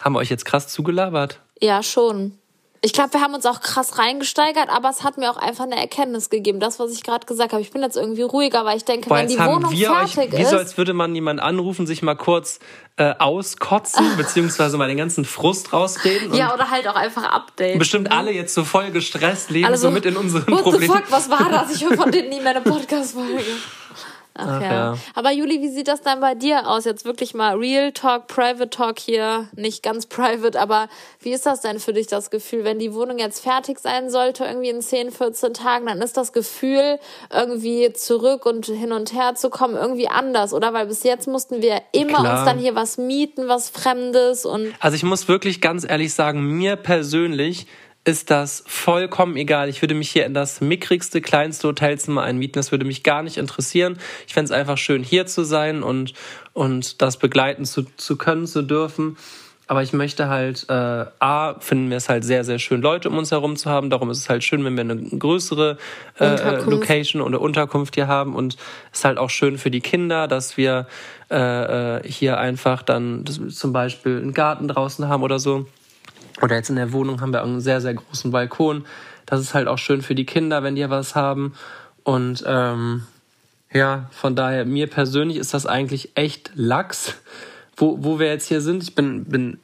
haben wir euch jetzt krass zugelabert? Ja, schon. Ich glaube, wir haben uns auch krass reingesteigert, aber es hat mir auch einfach eine Erkenntnis gegeben. Das, was ich gerade gesagt habe. Ich bin jetzt irgendwie ruhiger, weil ich denke, Boah, wenn die Wohnung wir euch, fertig wie so ist. als würde man jemanden anrufen, sich mal kurz äh, auskotzen, beziehungsweise mal den ganzen Frust rausreden. Ja, oder halt auch einfach updaten. bestimmt alle jetzt so voll gestresst leben, Alle so mit in unseren What the Problemen. fuck, was war das? Ich höre von denen nie mehr eine Podcast-Folge. Ach, Ach ja. ja. Aber Juli, wie sieht das dann bei dir aus? Jetzt wirklich mal Real Talk, Private Talk hier. Nicht ganz private, aber wie ist das denn für dich, das Gefühl, wenn die Wohnung jetzt fertig sein sollte, irgendwie in 10, 14 Tagen, dann ist das Gefühl, irgendwie zurück und hin und her zu kommen, irgendwie anders, oder? Weil bis jetzt mussten wir immer Klar. uns dann hier was mieten, was Fremdes und Also ich muss wirklich ganz ehrlich sagen, mir persönlich ist das vollkommen egal. Ich würde mich hier in das mickrigste, kleinste Hotelzimmer einmieten. Das würde mich gar nicht interessieren. Ich fände es einfach schön, hier zu sein und, und das begleiten zu, zu können, zu dürfen. Aber ich möchte halt, äh, A, finden wir es halt sehr, sehr schön, Leute um uns herum zu haben. Darum ist es halt schön, wenn wir eine größere äh. Location oder Unterkunft hier haben. Und es ist halt auch schön für die Kinder, dass wir äh, äh, hier einfach dann zum Beispiel einen Garten draußen haben oder so. Oder jetzt in der Wohnung haben wir einen sehr, sehr großen Balkon. Das ist halt auch schön für die Kinder, wenn die was haben. Und ähm, ja, von daher, mir persönlich ist das eigentlich echt Lachs, wo, wo wir jetzt hier sind. Ich bin, bin,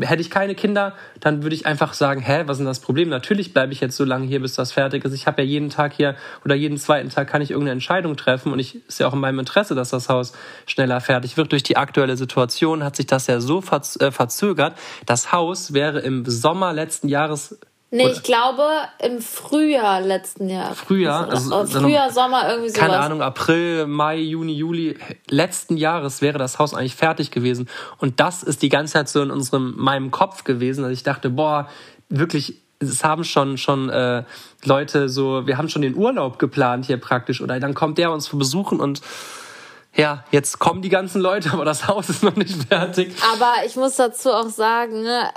hätte ich keine Kinder, dann würde ich einfach sagen, hä, was ist denn das Problem? Natürlich bleibe ich jetzt so lange hier, bis das fertig ist. Ich habe ja jeden Tag hier oder jeden zweiten Tag kann ich irgendeine Entscheidung treffen und ich ist ja auch in meinem Interesse, dass das Haus schneller fertig wird. Durch die aktuelle Situation hat sich das ja so äh, verzögert. Das Haus wäre im Sommer letzten Jahres Nee, Oder- ich glaube im Frühjahr letzten Jahr. Frühjahr, also dann- Frühjahr, Sommer, irgendwie sowas. keine Ahnung, April, Mai, Juni, Juli letzten Jahres wäre das Haus eigentlich fertig gewesen. Und das ist die ganze Zeit so in unserem meinem Kopf gewesen, dass ich dachte, boah, wirklich, es haben schon schon äh, Leute so, wir haben schon den Urlaub geplant hier praktisch oder dann kommt der uns besuchen und ja, jetzt kommen die ganzen Leute, aber das Haus ist noch nicht fertig. Aber ich muss dazu auch sagen, ne,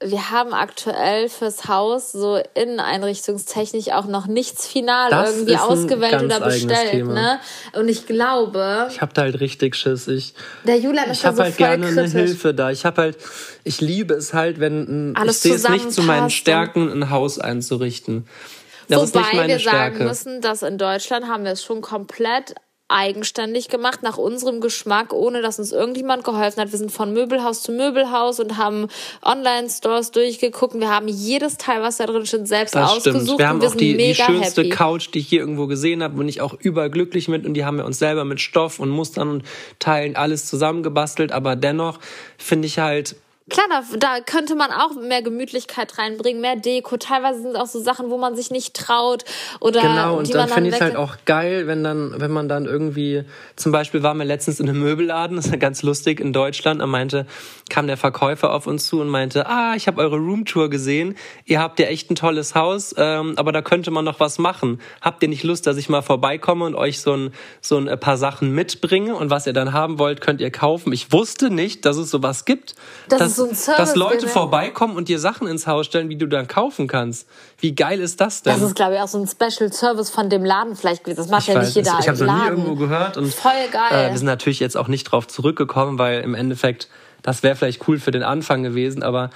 wir haben aktuell fürs Haus so inneneinrichtungstechnisch auch noch nichts final Das irgendwie ist ein ausgewählt ganz oder bestellt. Thema. Ne? Und ich glaube, Ich habe da halt richtig Schiss. Ich, der Julian ist ich habe so halt gerne eine kritisch. Hilfe da. Ich habe halt, ich liebe es halt, wenn ein, Alles ich sehe es nicht zu meinen Stärken, ein Haus einzurichten. Das ist Wobei nicht meine wir Stärke. sagen müssen, dass in Deutschland haben wir es schon komplett eigenständig gemacht, nach unserem Geschmack, ohne dass uns irgendjemand geholfen hat. Wir sind von Möbelhaus zu Möbelhaus und haben Online-Stores durchgeguckt. Wir haben jedes Teil, was da drin steht, selbst das ausgesucht. stimmt. Wir haben auch die, die schönste happy. Couch, die ich hier irgendwo gesehen habe, bin ich auch überglücklich mit und die haben wir uns selber mit Stoff und Mustern und Teilen alles zusammengebastelt. Aber dennoch finde ich halt, Klar, da, da könnte man auch mehr Gemütlichkeit reinbringen, mehr Deko. Teilweise sind es auch so Sachen, wo man sich nicht traut oder Genau, und die dann man finde ich es halt auch geil, wenn dann, wenn man dann irgendwie, zum Beispiel waren wir letztens in einem Möbelladen, das ist ja ganz lustig in Deutschland, und meinte, kam der Verkäufer auf uns zu und meinte, ah, ich habe eure Roomtour gesehen, ihr habt ja echt ein tolles Haus, ähm, aber da könnte man noch was machen. Habt ihr nicht Lust, dass ich mal vorbeikomme und euch so ein, so ein paar Sachen mitbringe und was ihr dann haben wollt, könnt ihr kaufen. Ich wusste nicht, dass es sowas gibt. Das ist so ein Service dass Leute vorbeikommen und dir Sachen ins Haus stellen, wie du dann kaufen kannst. Wie geil ist das denn? Das ist, glaube ich, auch so ein Special Service von dem Laden vielleicht gewesen. Das macht Ich ja weiß nicht jeder. Ich habe es noch nie irgendwo gehört. Und, Voll geil. Äh, wir sind natürlich jetzt auch nicht drauf zurückgekommen, weil im Endeffekt, das wäre vielleicht cool für den Anfang gewesen, aber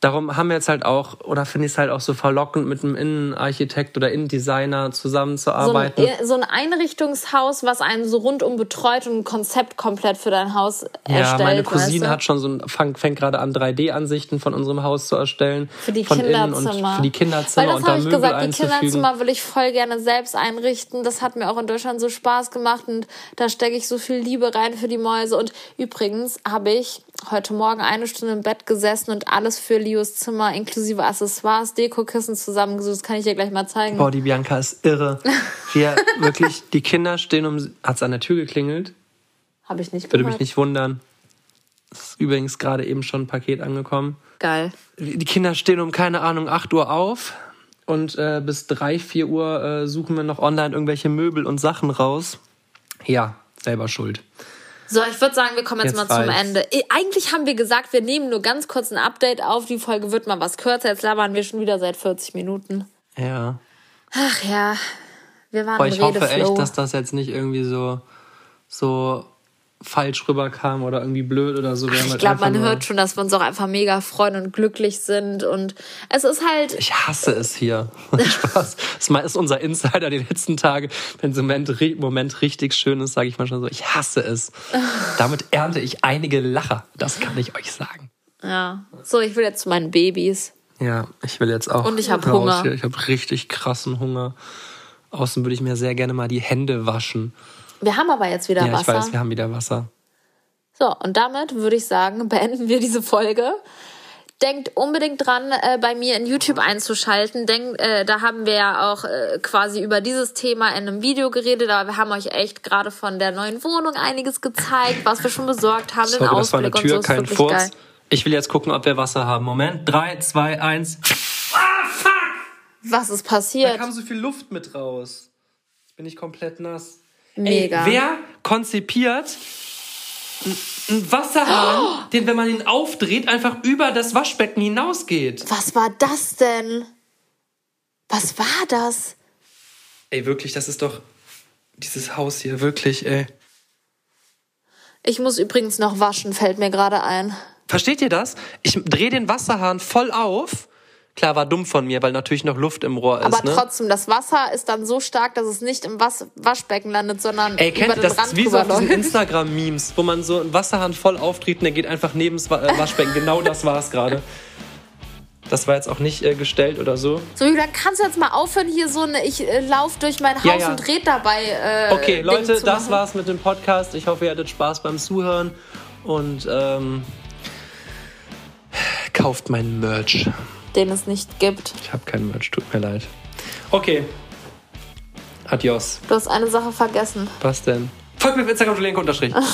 darum haben wir jetzt halt auch, oder finde ich es halt auch so verlockend, mit einem Innenarchitekt oder Innendesigner So ein, zusammenzuarbeiten. so ein Einrichtungshaus, was einen so rundum betreut und ein Konzept komplett für dein Haus ja, erstellt. meine Cousine weißt du? hat schon so ein, fang, fängt gerade an, 3D-Ansichten von unserem Haus zu erstellen. Für die von Kinderzimmer. Für die Kinderzimmer Weil das habe ich Möbel gesagt, die. Kinderzimmer will ich voll gerne selbst einrichten. Das hat mir auch in Deutschland so Spaß gemacht und da stecke ich so viel Liebe rein für die Mäuse. Und übrigens habe ich heute Morgen eine Stunde im Bett gesessen und alles für Lios Zimmer inklusive Accessoires, Dekokissen zusammengesucht. Das kann ich dir gleich mal zeigen. Boah, die Bianca ist irre. Wir wirklich, die Kinder stehen um. Hat's an der Tür geklingelt? Habe ich nicht Würde gehört. mich nicht wundern. Es ist übrigens gerade eben schon ein Paket angekommen. Geil. Die Kinder stehen um, keine Ahnung, 8 Uhr auf. Und äh, bis 3, 4 Uhr äh, suchen wir noch online irgendwelche Möbel und Sachen raus. Ja, selber schuld. So, ich würde sagen, wir kommen jetzt, Jetzt mal zum reicht's. Ende. Eigentlich haben wir gesagt, wir nehmen nur ganz kurz ein Update auf. Die Folge wird mal was kürzer. Jetzt labern wir schon wieder seit 40 Minuten. Ja. Ach ja, wir waren Boah, ich hoffe echt, dass das jetzt nicht irgendwie so, so falsch rüberkam oder irgendwie blöd oder so. Haben ich halt glaube, man hört schon, dass wir uns auch einfach mega freuen und glücklich sind. Und es ist halt, Ich hasse es hier. Spaß. Das ist unser Insider die letzten Tage. Wenn so ein Moment, ri- Moment richtig schön ist, sage ich manchmal so, ich hasse es. Damit ernte ich einige Lacher. Das kann ich euch sagen. ja. So, ich will jetzt zu meinen Babys. Ja, ich will jetzt auch. Und ich hab raus Hunger. Hier. Ich habe richtig krassen Hunger. Außen würde ich mir sehr gerne mal die Hände waschen. Wir haben aber jetzt wieder Ja, ich Wasser. weiß, wir haben wieder Wasser. So, und damit würde ich sagen, beenden wir diese Folge. Denkt unbedingt dran, äh, bei mir in YouTube einzuschalten. Denkt, äh, da haben wir ja auch äh, quasi über dieses Thema in einem Video geredet, aber wir haben euch echt gerade von der neuen Wohnung einiges gezeigt, was wir schon besorgt haben, den Sorry, das war eine Ausblick Tür, und so. Kein Furz. geil. Ich will jetzt gucken, ob wir Wasser haben. Moment. Drei, zwei, eins. Was ist Da passiert? kam so viel Luft mit raus. Jetzt bin ich komplett nass. Mega. Ey, wer konzipiert einen Wasserhahn, den, wenn man ihn aufdreht, einfach über das Waschbecken hinausgeht? Was war das denn? Was war das? Ey, wirklich, das ist doch dieses Haus hier, wirklich, ey. Ich muss übrigens noch waschen, fällt mir gerade ein. Versteht ihr das? Ich drehe den Wasserhahn voll auf. Klar, war dumm von mir, weil natürlich noch Luft im Rohr ist. Aber ne? trotzdem, das Wasser ist dann so stark, dass es nicht im Was Waschbecken landet, sondern Ey, über kennt ihr den das? Rand ist wie so auf diesen. Instagram-Memes, wo man so einen Wasserhahn voll auftritt und der geht einfach neben das äh, Waschbecken. genau das war es gerade. Das war jetzt auch nicht äh, gestellt oder so. So, dann kannst du jetzt mal aufhören, hier so eine, ich äh, lauf durch mein Haus Ja, ja. und red dabei. Äh, Okay, Ding Leute, das war's mit dem Podcast. Ich hoffe, ihr hattet Spaß beim Zuhören und ähm, kauft meinen Merch. Den es nicht gibt. Ich habe keinen Merch, tut mir leid. Okay. Adios. Du hast eine Sache vergessen. Was denn? Folgt mir auf Instagram, unterstrich.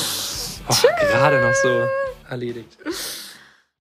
Oh, gerade noch so erledigt.